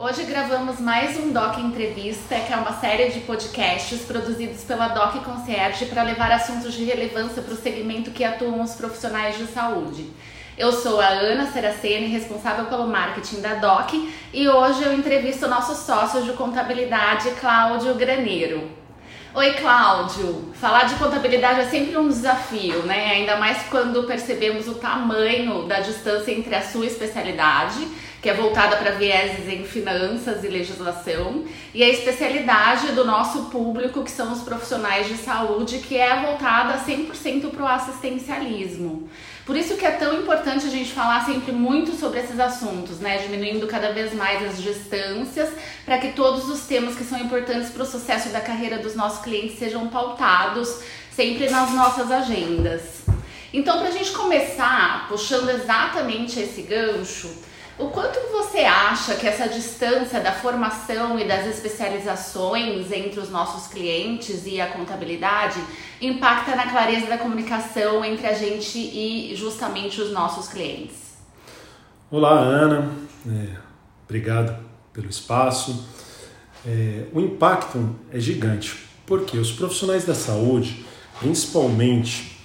Hoje gravamos mais um Doc Entrevista, que é uma série de podcasts produzidos pela Doc Concierge para levar assuntos de relevância para o segmento que atuam os profissionais de saúde. Eu sou a Ana Seracene, responsável pelo marketing da Doc, e hoje eu entrevisto o nosso sócio de contabilidade, Cláudio Graneiro. Oi, Cláudio. Falar de contabilidade é sempre um desafio, né? Ainda mais quando percebemos o tamanho da distância entre a sua especialidade, que é voltada para vieses em finanças e legislação, e a especialidade do nosso público, que são os profissionais de saúde, que é voltada 100% para o assistencialismo. Por isso que é tão importante a gente falar sempre muito sobre esses assuntos, né? Diminuindo cada vez mais as distâncias para que todos os temas que são importantes para o sucesso da carreira dos nossos clientes sejam pautados sempre nas nossas agendas. Então, para a gente começar puxando exatamente esse gancho, o quanto você acha que essa distância da formação e das especializações entre os nossos clientes e a contabilidade impacta na clareza da comunicação entre a gente e justamente os nossos clientes? Olá, Ana. É, obrigado pelo espaço. É, o impacto é gigante, porque os profissionais da saúde, principalmente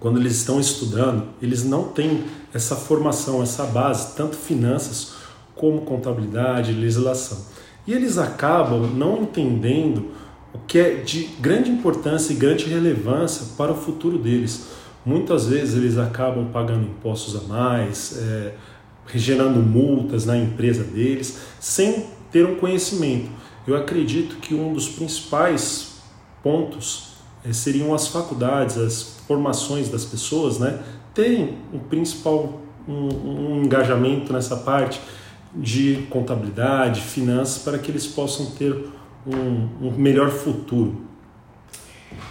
quando eles estão estudando, eles não têm essa formação, essa base, tanto finanças como contabilidade, legislação. E eles acabam não entendendo o que é de grande importância e grande relevância para o futuro deles. Muitas vezes eles acabam pagando impostos a mais, é, gerando multas na empresa deles, sem ter um conhecimento. Eu acredito que um dos principais pontos é, seriam as faculdades, as formações das pessoas, né, terem um principal um, um engajamento nessa parte de contabilidade, finanças, para que eles possam ter um, um melhor futuro.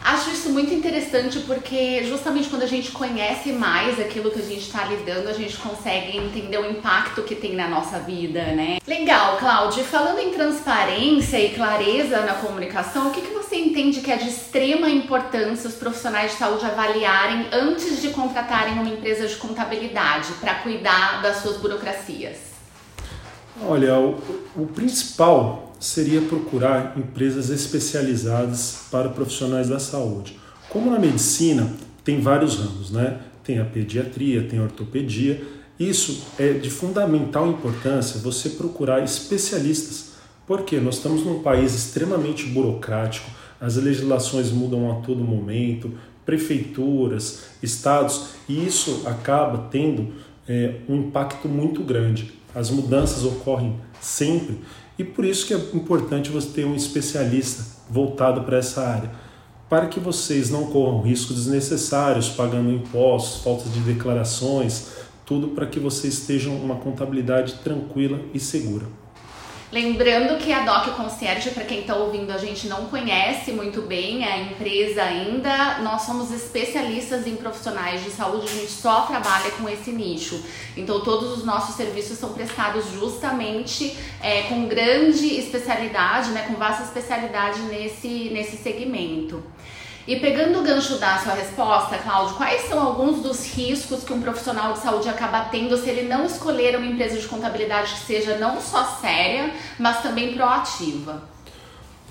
Acho isso muito interessante porque justamente quando a gente conhece mais aquilo que a gente está lidando, a gente consegue entender o impacto que tem na nossa vida, né? Legal, Cláudia. Falando em transparência e clareza na comunicação, o que, que você entende que é de extrema importância os profissionais de saúde avaliarem antes de contratarem uma empresa de contabilidade para cuidar das suas burocracias? Olha, o, o principal seria procurar empresas especializadas para profissionais da saúde. Como na medicina tem vários ramos, né? Tem a pediatria, tem a ortopedia. Isso é de fundamental importância você procurar especialistas, porque nós estamos num país extremamente burocrático, as legislações mudam a todo momento, prefeituras, estados, e isso acaba tendo é, um impacto muito grande. As mudanças ocorrem sempre e por isso que é importante você ter um especialista voltado para essa área, para que vocês não corram riscos desnecessários, pagando impostos, falta de declarações, tudo para que vocês estejam uma contabilidade tranquila e segura. Lembrando que a Doc Concierge, para quem está ouvindo, a gente não conhece muito bem a empresa ainda. Nós somos especialistas em profissionais de saúde, a gente só trabalha com esse nicho. Então, todos os nossos serviços são prestados justamente é, com grande especialidade, né, com vasta especialidade nesse, nesse segmento. E pegando o gancho da sua resposta, Cláudio, quais são alguns dos riscos que um profissional de saúde acaba tendo se ele não escolher uma empresa de contabilidade que seja não só séria, mas também proativa?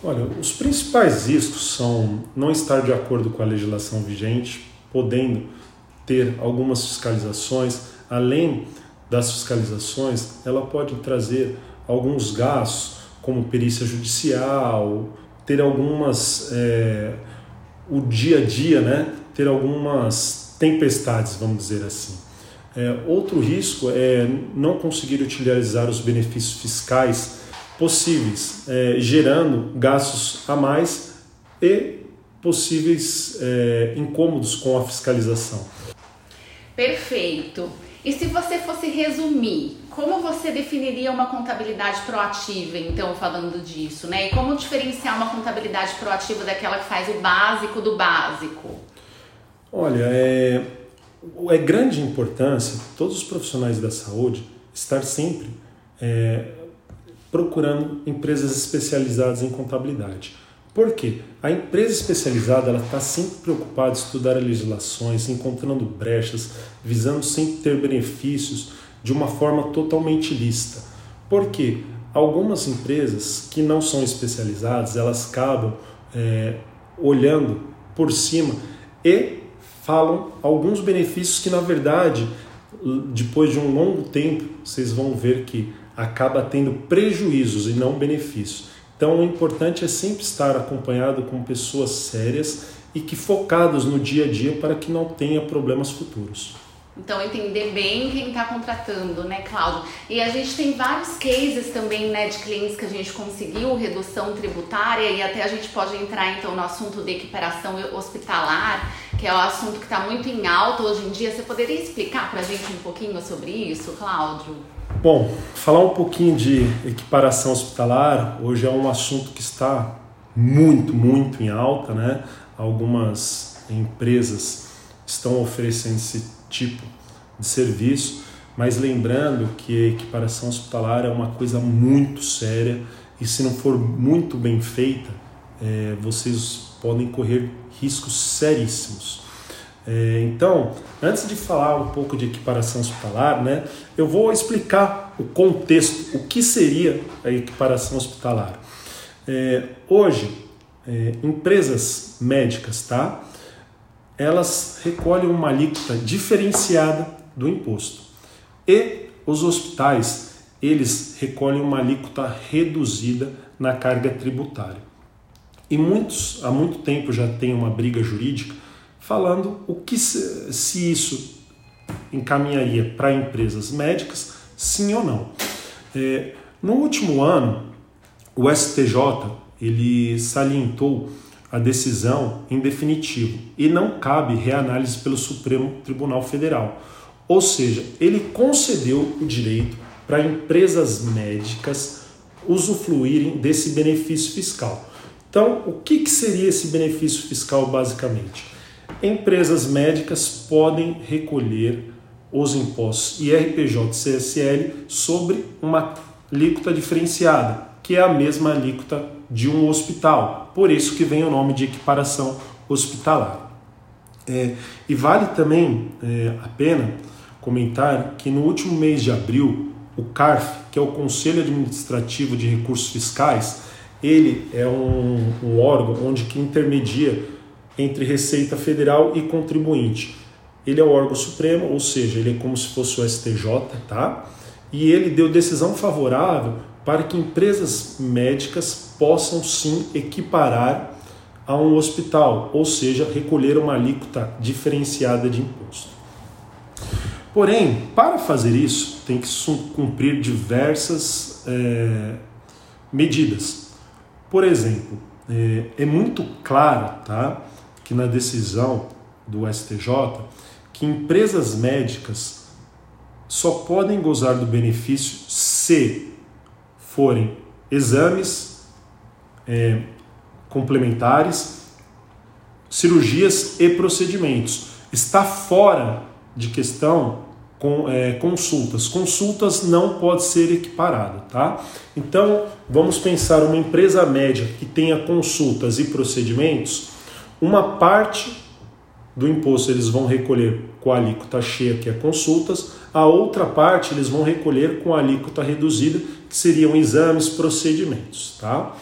Olha, os principais riscos são não estar de acordo com a legislação vigente, podendo ter algumas fiscalizações, além das fiscalizações, ela pode trazer alguns gastos, como perícia judicial, ter algumas. É, o dia a dia, né, ter algumas tempestades, vamos dizer assim. É, outro risco é não conseguir utilizar os benefícios fiscais possíveis, é, gerando gastos a mais e possíveis é, incômodos com a fiscalização. Perfeito. E se você fosse resumir, como você definiria uma contabilidade proativa, então, falando disso, né? E como diferenciar uma contabilidade proativa daquela que faz o básico do básico? Olha, é, é grande importância todos os profissionais da saúde estar sempre é, procurando empresas especializadas em contabilidade. Por quê? A empresa especializada está sempre preocupada em estudar legislações, encontrando brechas, visando sempre ter benefícios de uma forma totalmente lícita. Porque algumas empresas que não são especializadas, elas acabam é, olhando por cima e falam alguns benefícios que, na verdade, depois de um longo tempo, vocês vão ver que acaba tendo prejuízos e não benefícios. Então, o importante é sempre estar acompanhado com pessoas sérias e que focados no dia a dia para que não tenha problemas futuros. Então, entender bem quem está contratando, né, Cláudio? E a gente tem vários cases também, né, de clientes que a gente conseguiu redução tributária e até a gente pode entrar, então, no assunto de equiparação hospitalar, que é o assunto que está muito em alta hoje em dia. Você poderia explicar para a gente um pouquinho sobre isso, Cláudio? Bom, falar um pouquinho de equiparação hospitalar, hoje é um assunto que está muito, muito em alta, né? Algumas empresas estão oferecendo esse tipo de serviço, mas lembrando que a equiparação hospitalar é uma coisa muito séria e se não for muito bem feita, é, vocês podem correr riscos seríssimos. É, então, antes de falar um pouco de equiparação hospitalar, né, eu vou explicar o contexto, o que seria a equiparação hospitalar. É, hoje, é, empresas médicas, tá? Elas recolhem uma alíquota diferenciada do imposto. E os hospitais, eles recolhem uma alíquota reduzida na carga tributária. E muitos, há muito tempo já tem uma briga jurídica falando o que se, se isso encaminharia para empresas médicas, sim ou não. É, no último ano, o STJ ele salientou a decisão em definitivo e não cabe reanálise pelo Supremo Tribunal Federal. Ou seja, ele concedeu o direito para empresas médicas usufruírem desse benefício fiscal. Então, o que, que seria esse benefício fiscal basicamente? Empresas médicas podem recolher os impostos IRPJ e CSL sobre uma alíquota diferenciada, que é a mesma alíquota de um hospital. Por isso que vem o nome de equiparação hospitalar. É, e vale também é, a pena comentar que no último mês de abril, o CARF, que é o Conselho Administrativo de Recursos Fiscais, ele é um, um órgão onde que intermedia entre Receita Federal e contribuinte. Ele é o órgão supremo, ou seja, ele é como se fosse o STJ, tá? E ele deu decisão favorável para que empresas médicas possam sim equiparar a um hospital, ou seja, recolher uma alíquota diferenciada de imposto. Porém, para fazer isso, tem que cumprir diversas é, medidas. Por exemplo, é, é muito claro tá, que na decisão do STJ que empresas médicas só podem gozar do benefício se forem exames é, complementares, cirurgias e procedimentos. Está fora de questão com é, consultas. Consultas não pode ser equiparado, tá? Então vamos pensar uma empresa média que tenha consultas e procedimentos, uma parte do imposto eles vão recolher com a alíquota cheia, que é consultas, a outra parte eles vão recolher com alíquota reduzida, que seriam exames, procedimentos. Tá?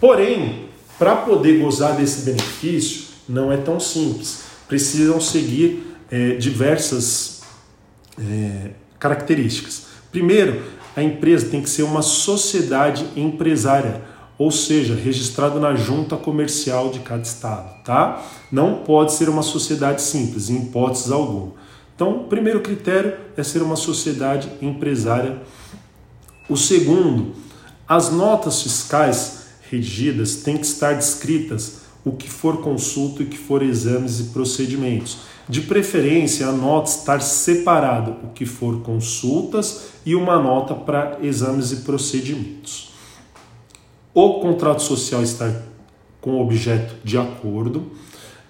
Porém, para poder gozar desse benefício, não é tão simples. Precisam seguir é, diversas é, características. Primeiro, a empresa tem que ser uma sociedade empresária, ou seja, registrada na junta comercial de cada estado, tá? Não pode ser uma sociedade simples, em hipóteses alguma. Então, o primeiro critério é ser uma sociedade empresária. O segundo, as notas fiscais redigidas têm que estar descritas o que for consulta e que for exames e procedimentos. De preferência, a nota estar separado o que for consultas e uma nota para exames e procedimentos. O contrato social estar com objeto de acordo.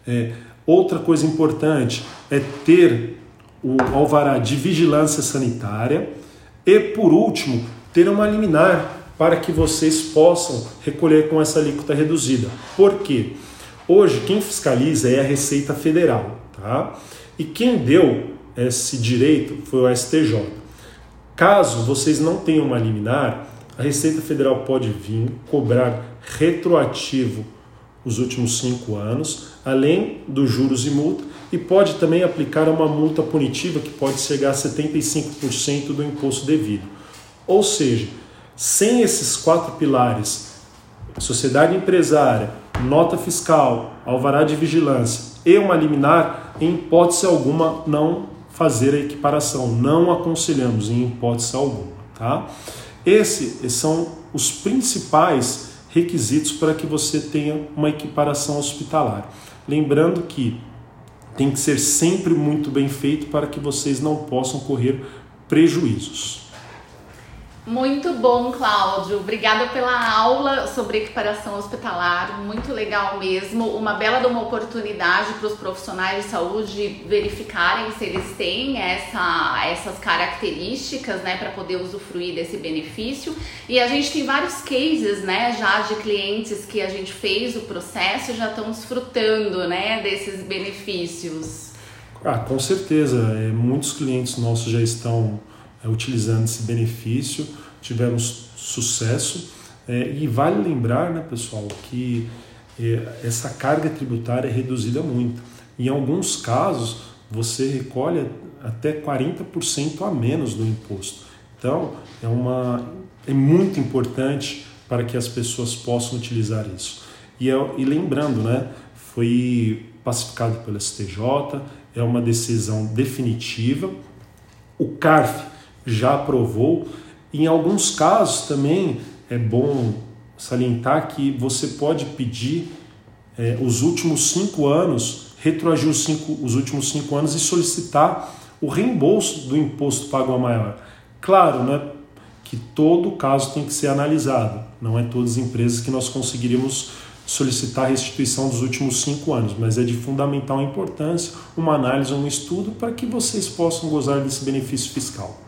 É, outra coisa importante é ter o alvará de vigilância sanitária e, por último, ter uma liminar para que vocês possam recolher com essa alíquota reduzida. Por quê? Hoje, quem fiscaliza é a Receita Federal, tá? E quem deu esse direito foi o STJ. Caso vocês não tenham uma liminar, a Receita Federal pode vir cobrar retroativo os últimos cinco anos, além dos juros e multa, e pode também aplicar uma multa punitiva que pode chegar a 75% do imposto devido. Ou seja, sem esses quatro pilares, sociedade empresária, nota fiscal, alvará de vigilância e uma liminar, em hipótese alguma não fazer a equiparação. Não aconselhamos em hipótese alguma, tá? Esses são os principais requisitos para que você tenha uma equiparação hospitalar. Lembrando que tem que ser sempre muito bem feito para que vocês não possam correr prejuízos. Muito bom, Cláudio. Obrigada pela aula sobre equiparação hospitalar. Muito legal mesmo. Uma bela uma oportunidade para os profissionais de saúde verificarem se eles têm essa, essas características, né, para poder usufruir desse benefício. E a gente tem vários cases, né, já de clientes que a gente fez o processo e já estão desfrutando, né, desses benefícios. Ah, com certeza. É, muitos clientes nossos já estão utilizando esse benefício, tivemos sucesso. É, e vale lembrar, né, pessoal, que é, essa carga tributária é reduzida muito. Em alguns casos, você recolhe até 40% a menos do imposto. Então, é, uma, é muito importante para que as pessoas possam utilizar isso. E, é, e lembrando, né, foi pacificado pelo STJ, é uma decisão definitiva. O CARF já aprovou. Em alguns casos também é bom salientar que você pode pedir é, os últimos cinco anos, retroagir os, cinco, os últimos cinco anos e solicitar o reembolso do imposto pago a maior. Claro, né, que todo caso tem que ser analisado. Não é todas as empresas que nós conseguiríamos solicitar a restituição dos últimos cinco anos, mas é de fundamental importância uma análise, um estudo para que vocês possam gozar desse benefício fiscal.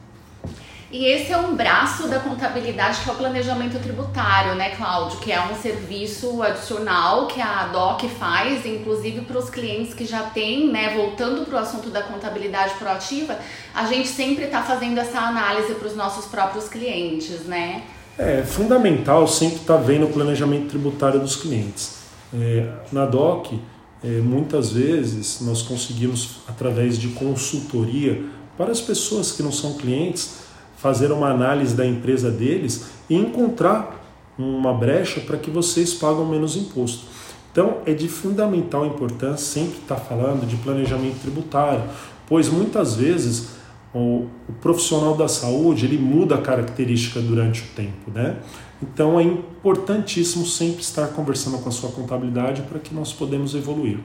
E esse é um braço da contabilidade que é o planejamento tributário, né, Cláudio? Que é um serviço adicional que a DOC faz, inclusive para os clientes que já têm, né? Voltando para o assunto da contabilidade proativa, a gente sempre está fazendo essa análise para os nossos próprios clientes, né? É fundamental sempre estar tá vendo o planejamento tributário dos clientes. É, na DOC, é, muitas vezes nós conseguimos, através de consultoria, para as pessoas que não são clientes, fazer uma análise da empresa deles e encontrar uma brecha para que vocês pagam menos imposto. Então é de fundamental importância sempre estar falando de planejamento tributário, pois muitas vezes o, o profissional da saúde ele muda a característica durante o tempo, né? Então é importantíssimo sempre estar conversando com a sua contabilidade para que nós podemos evoluir.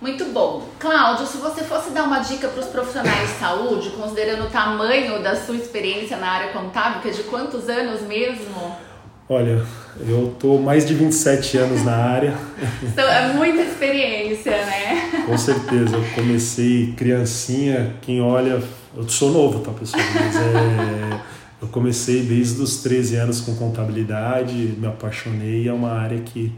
Muito bom. Cláudio, se você fosse dar uma dica para os profissionais de saúde, considerando o tamanho da sua experiência na área contábil, que é de quantos anos mesmo? Olha, eu tô mais de 27 anos na área. Então é muita experiência, né? Com certeza. Eu comecei criancinha, quem olha, eu sou novo, tá, pessoal? Mas é, eu comecei desde os 13 anos com contabilidade, me apaixonei, é uma área que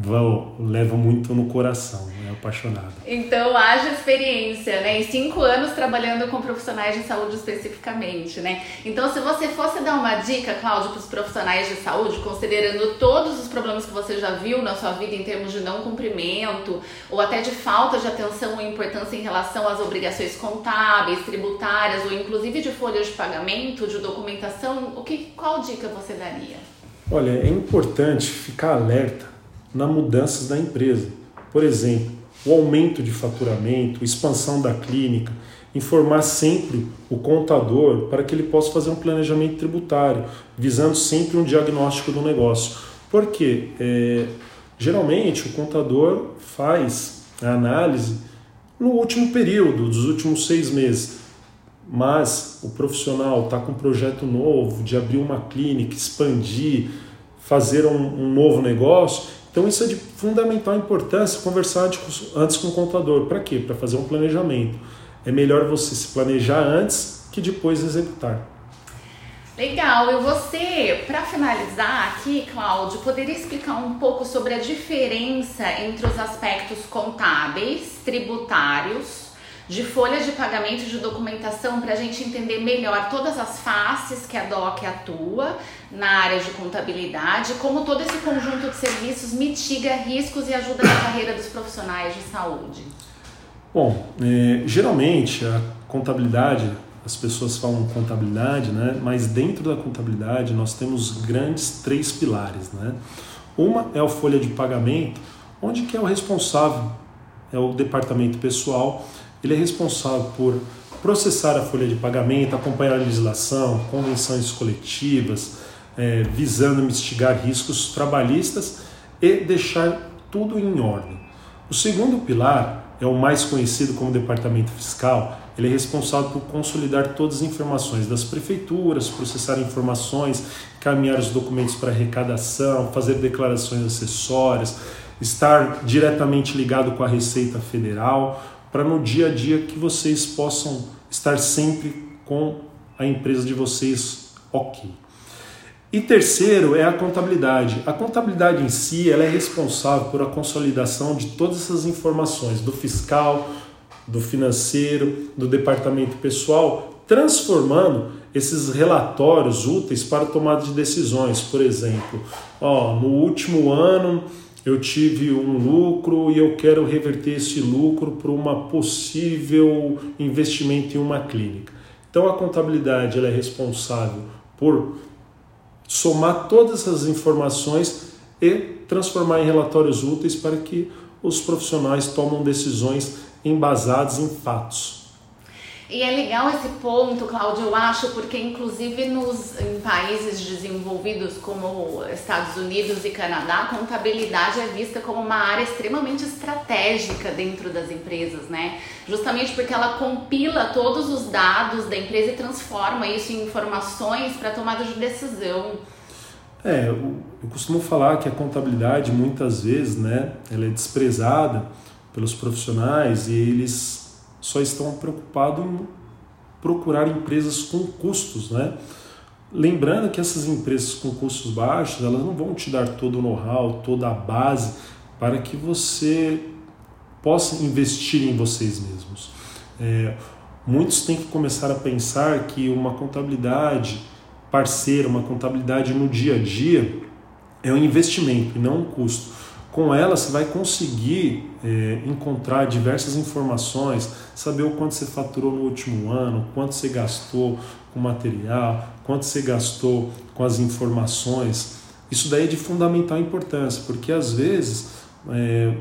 vão, levam muito no coração, é apaixonado. Então, haja experiência, né? Em cinco anos trabalhando com profissionais de saúde especificamente, né? Então, se você fosse dar uma dica, Cláudio, para os profissionais de saúde, considerando todos os problemas que você já viu na sua vida em termos de não cumprimento ou até de falta de atenção ou importância em relação às obrigações contábeis, tributárias ou inclusive de folhas de pagamento, de documentação, o que, qual dica você daria? Olha, é importante ficar alerta na mudanças da empresa. Por exemplo, o aumento de faturamento, expansão da clínica, informar sempre o contador para que ele possa fazer um planejamento tributário, visando sempre um diagnóstico do negócio. Porque é, geralmente o contador faz a análise no último período, dos últimos seis meses. Mas o profissional está com um projeto novo de abrir uma clínica, expandir, fazer um, um novo negócio, então isso é de fundamental importância conversar antes com o contador. Para quê? Para fazer um planejamento. É melhor você se planejar antes que depois executar. Legal. E você, para finalizar aqui, Cláudio, poderia explicar um pouco sobre a diferença entre os aspectos contábeis, tributários, de folha de pagamento de documentação para a gente entender melhor todas as faces que a DOC atua na área de contabilidade, como todo esse conjunto de serviços mitiga riscos e ajuda na carreira dos profissionais de saúde. Bom, é, geralmente a contabilidade, as pessoas falam contabilidade, né? mas dentro da contabilidade nós temos grandes três pilares. Né? Uma é a folha de pagamento, onde que é o responsável, é o departamento pessoal, ele é responsável por processar a folha de pagamento, acompanhar a legislação, convenções coletivas, é, visando mitigar riscos trabalhistas e deixar tudo em ordem. O segundo pilar é o mais conhecido como departamento fiscal. Ele é responsável por consolidar todas as informações das prefeituras, processar informações, caminhar os documentos para arrecadação, fazer declarações acessórias, estar diretamente ligado com a Receita Federal, para no dia a dia que vocês possam estar sempre com a empresa de vocês ok. E terceiro é a contabilidade. A contabilidade em si ela é responsável por a consolidação de todas essas informações do fiscal, do financeiro, do departamento pessoal, transformando esses relatórios úteis para tomada de decisões. Por exemplo, ó, no último ano eu tive um lucro e eu quero reverter esse lucro para uma possível investimento em uma clínica. Então a contabilidade ela é responsável por somar todas essas informações e transformar em relatórios úteis para que os profissionais tomem decisões embasadas em fatos. E é legal esse ponto, Cláudio, eu acho, porque inclusive nos, em países desenvolvidos como Estados Unidos e Canadá, a contabilidade é vista como uma área extremamente estratégica dentro das empresas, né? Justamente porque ela compila todos os dados da empresa e transforma isso em informações para tomada de decisão. É, eu, eu costumo falar que a contabilidade muitas vezes, né, ela é desprezada pelos profissionais e eles só estão preocupados em procurar empresas com custos, né? Lembrando que essas empresas com custos baixos, elas não vão te dar todo o know-how, toda a base para que você possa investir em vocês mesmos. É, muitos têm que começar a pensar que uma contabilidade parceira, uma contabilidade no dia a dia é um investimento e não um custo. Com ela você vai conseguir é, encontrar diversas informações, saber o quanto você faturou no último ano, quanto você gastou com material, quanto você gastou com as informações. Isso daí é de fundamental importância, porque às vezes é,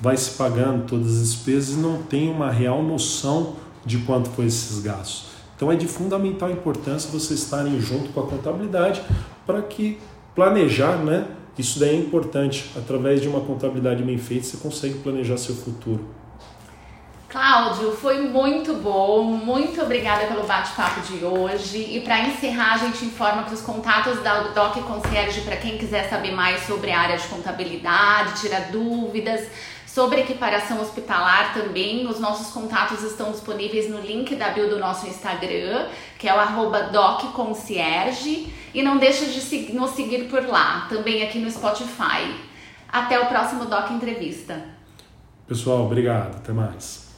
vai se pagando todas as despesas e não tem uma real noção de quanto foi esses gastos. Então é de fundamental importância vocês estarem junto com a contabilidade para que planejar, né? Isso daí é importante. Através de uma contabilidade bem feita, você consegue planejar seu futuro. Cláudio, foi muito bom. Muito obrigada pelo bate-papo de hoje. E para encerrar, a gente informa que os contatos da Doc Concierge para quem quiser saber mais sobre a área de contabilidade, tirar dúvidas, Sobre equiparação hospitalar também, os nossos contatos estão disponíveis no link da bio do nosso Instagram, que é o docconcierge, e não deixa de nos seguir por lá, também aqui no Spotify. Até o próximo Doc Entrevista. Pessoal, obrigado. Até mais.